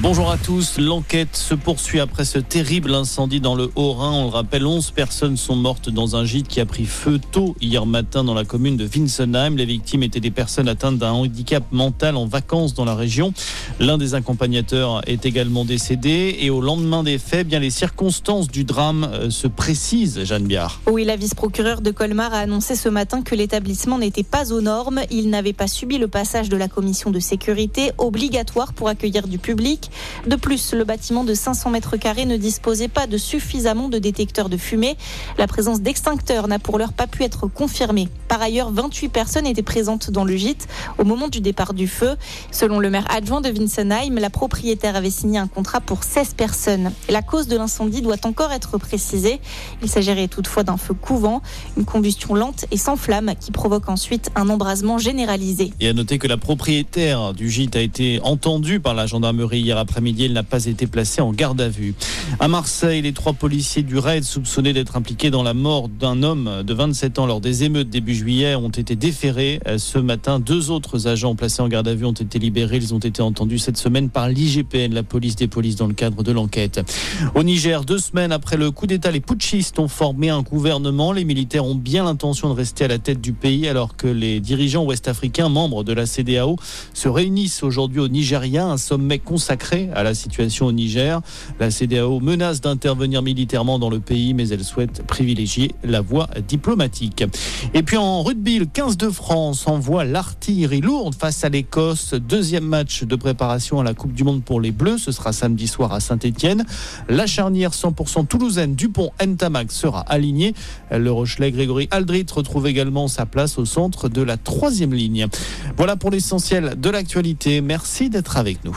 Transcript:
Bonjour à tous. L'enquête se poursuit après ce terrible incendie dans le Haut-Rhin. On le rappelle, 11 personnes sont mortes dans un gîte qui a pris feu tôt hier matin dans la commune de Winsenheim. Les victimes étaient des personnes atteintes d'un handicap mental en vacances dans la région. L'un des accompagnateurs est également décédé et au lendemain des faits, bien les circonstances du drame euh, se précisent, Jeanne Biard. Oui, la vice-procureure de Colmar a annoncé ce matin que l'établissement n'était pas aux normes. Il n'avait pas subi le passage de la commission de sécurité obligatoire pour accueillir du public. De plus, le bâtiment de 500 mètres carrés ne disposait pas de suffisamment de détecteurs de fumée. La présence d'extincteurs n'a pour l'heure pas pu être confirmée. Par ailleurs, 28 personnes étaient présentes dans le gîte au moment du départ du feu. Selon le maire adjoint de Winsenheim, la propriétaire avait signé un contrat pour 16 personnes. La cause de l'incendie doit encore être précisée. Il s'agirait toutefois d'un feu couvant, une combustion lente et sans flamme qui provoque ensuite un embrasement généralisé. Et à noter que la propriétaire du gîte a été entendue par la gendarmerie après-midi. Elle n'a pas été placée en garde à vue. À Marseille, les trois policiers du raid soupçonnés d'être impliqués dans la mort d'un homme de 27 ans lors des émeutes début juillet ont été déférés. Ce matin, deux autres agents placés en garde à vue ont été libérés. Ils ont été entendus cette semaine par l'IGPN, la police des polices, dans le cadre de l'enquête. Au Niger, deux semaines après le coup d'État, les putschistes ont formé un gouvernement. Les militaires ont bien l'intention de rester à la tête du pays alors que les dirigeants ouest-africains, membres de la CDAO, se réunissent aujourd'hui au Nigeria, un sommet consacré à la situation au Niger. La CDAO menace d'intervenir militairement dans le pays, mais elle souhaite privilégier la voie diplomatique. Et puis en rugby, le 15 de France envoie l'artillerie lourde face à l'Écosse. Deuxième match de préparation à la Coupe du Monde pour les Bleus. Ce sera samedi soir à Saint-Etienne. La charnière 100% toulousaine Dupont Ntamak sera alignée. Le Rochelet Grégory Aldrit retrouve également sa place au centre de la troisième ligne. Voilà pour l'essentiel de l'actualité. Merci d'être avec nous.